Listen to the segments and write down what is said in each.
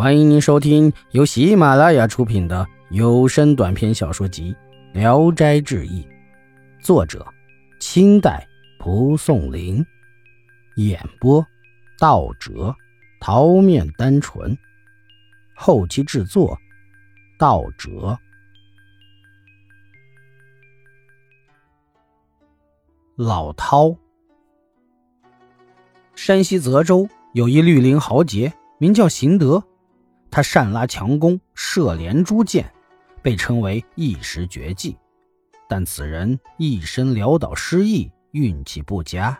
欢迎您收听由喜马拉雅出品的有声短篇小说集《聊斋志异》，作者：清代蒲松龄，演播：道哲、桃面单纯，后期制作：道哲。老涛，山西泽州有一绿林豪杰，名叫邢德。他善拉强弓，射连珠箭，被称为一时绝技。但此人一生潦倒失意，运气不佳，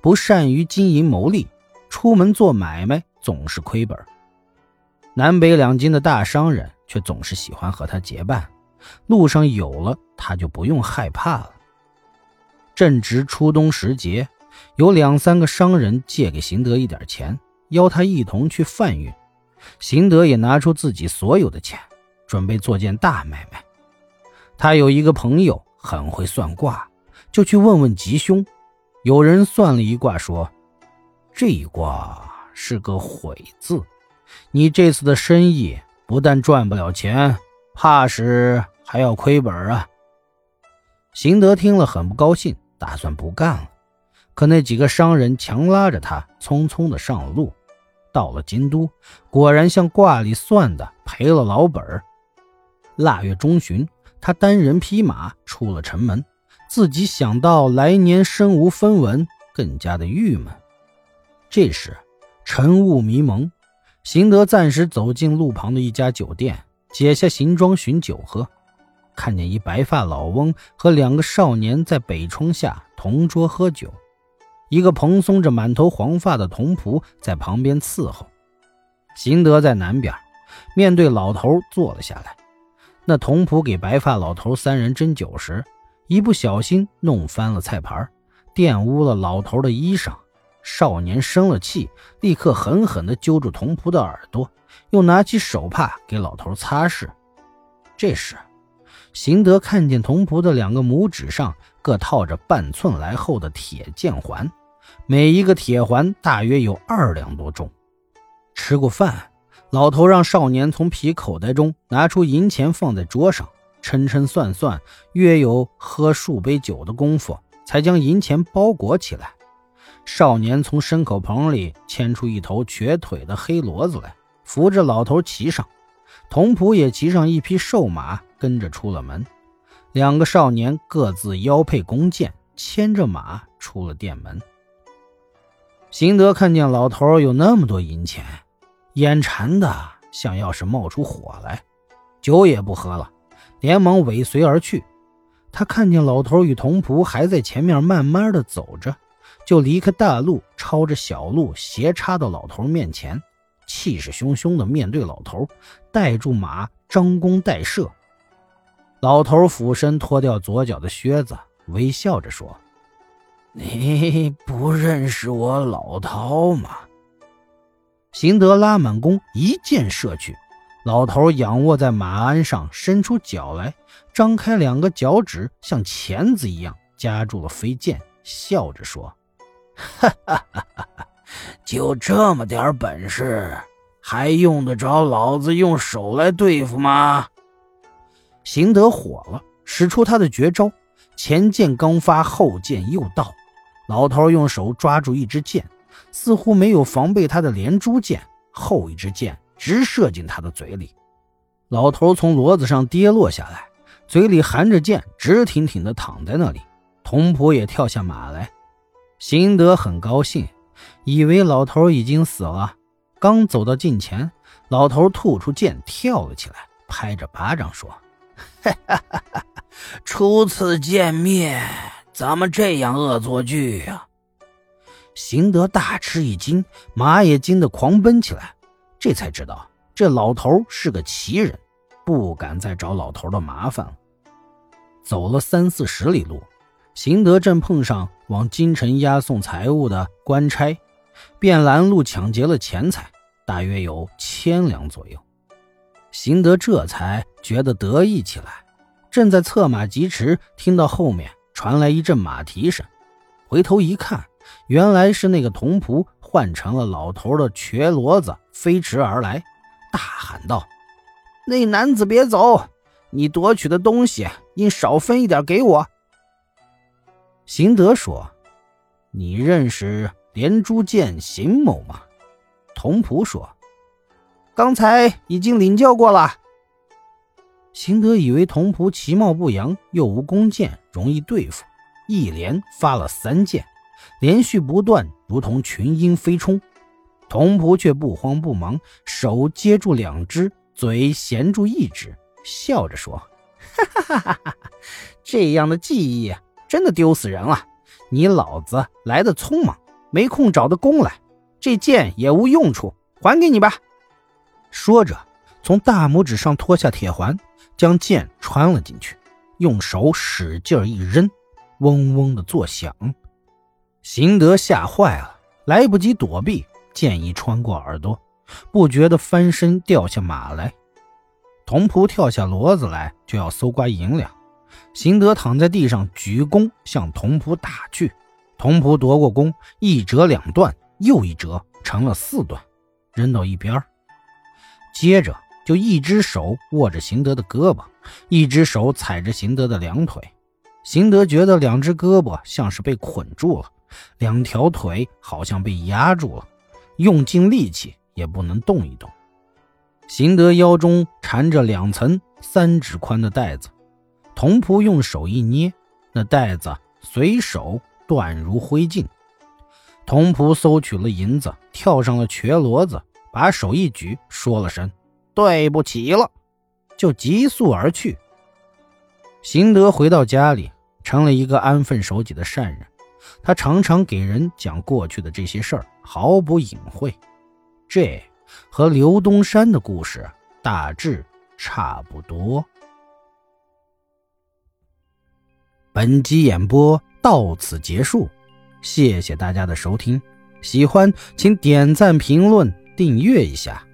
不善于经营谋利，出门做买卖总是亏本。南北两京的大商人却总是喜欢和他结伴，路上有了他就不用害怕了。正值初冬时节，有两三个商人借给邢德一点钱，邀他一同去贩运。邢德也拿出自己所有的钱，准备做件大买卖。他有一个朋友很会算卦，就去问问吉凶。有人算了一卦，说：“这一卦是个悔字，你这次的生意不但赚不了钱，怕是还要亏本啊。”邢德听了很不高兴，打算不干了。可那几个商人强拉着他，匆匆的上路。到了京都，果然像卦里算的赔了老本儿。腊月中旬，他单人匹马出了城门，自己想到来年身无分文，更加的郁闷。这时，晨雾迷蒙，邢德暂时走进路旁的一家酒店，解下行装寻酒喝，看见一白发老翁和两个少年在北窗下同桌喝酒。一个蓬松着满头黄发的童仆在旁边伺候，邢德在南边，面对老头坐了下来。那童仆给白发老头三人斟酒时，一不小心弄翻了菜盘，玷污了老头的衣裳。少年生了气，立刻狠狠地揪住童仆的耳朵，又拿起手帕给老头擦拭。这时，邢德看见童仆的两个拇指上各套着半寸来厚的铁剑环。每一个铁环大约有二两多重。吃过饭，老头让少年从皮口袋中拿出银钱放在桌上，称称算算，约有喝数杯酒的功夫，才将银钱包裹起来。少年从牲口棚里牵出一头瘸腿的黑骡子来，扶着老头骑上。童仆也骑上一匹瘦马，跟着出了门。两个少年各自腰佩弓箭，牵着马出了店门。邢德看见老头有那么多银钱，眼馋的像要是冒出火来，酒也不喝了，连忙尾随而去。他看见老头与童仆还在前面慢慢的走着，就离开大路，抄着小路斜插到老头面前，气势汹汹的面对老头，带住马，张弓待射。老头俯身脱掉左脚的靴子，微笑着说。你不认识我老饕吗？行德拉满弓，一箭射去。老头仰卧在马鞍上，伸出脚来，张开两个脚趾，像钳子一样夹住了飞剑，笑着说：“哈哈哈哈哈！就这么点本事，还用得着老子用手来对付吗？”邢德火了，使出他的绝招，前剑刚发，后剑又到。老头用手抓住一支箭，似乎没有防备他的连珠箭，后一支箭直射进他的嘴里。老头从骡子上跌落下来，嘴里含着箭，直挺挺地躺在那里。童仆也跳下马来。行德很高兴，以为老头已经死了。刚走到近前，老头吐出剑，跳了起来，拍着巴掌说：“ 哈哈哈哈初次见面。”怎么这样恶作剧呀？邢德大吃一惊，马也惊得狂奔起来。这才知道这老头是个奇人，不敢再找老头的麻烦了。走了三四十里路，邢德正碰上往京城押送财物的官差，便拦路抢劫了钱财，大约有千两左右。邢德这才觉得得意起来，正在策马疾驰，听到后面。传来一阵马蹄声，回头一看，原来是那个童仆换成了老头的瘸骡子飞驰而来，大喊道：“那男子别走！你夺取的东西应少分一点给我。”邢德说：“你认识连珠剑邢某吗？”童仆说：“刚才已经领教过了。”邢德以为童仆其貌不扬，又无弓箭，容易对付，一连发了三箭，连续不断，如同群鹰飞冲。童仆却不慌不忙，手接住两只，嘴衔住一只，笑着说：“哈哈哈哈哈哈！这样的技艺真的丢死人了。你老子来的匆忙，没空找的弓来，这箭也无用处，还给你吧。”说着，从大拇指上脱下铁环。将剑穿了进去，用手使劲一扔，嗡嗡的作响。邢德吓坏了，来不及躲避，剑一穿过耳朵，不觉得翻身掉下马来。童仆跳下骡子来，就要搜刮银两。邢德躺在地上，举弓向童仆打去。童仆夺过弓，一折两断，又一折成了四段，扔到一边接着。就一只手握着邢德的胳膊，一只手踩着邢德的两腿。邢德觉得两只胳膊像是被捆住了，两条腿好像被压住了，用尽力气也不能动一动。邢德腰中缠着两层三指宽的带子，童仆用手一捏，那带子随手断如灰烬。童仆搜取了银子，跳上了瘸骡子，把手一举，说了声。对不起了，就急速而去。邢德回到家里，成了一个安分守己的善人。他常常给人讲过去的这些事儿，毫不隐晦。这和刘东山的故事大致差不多。本集演播到此结束，谢谢大家的收听。喜欢请点赞、评论、订阅一下。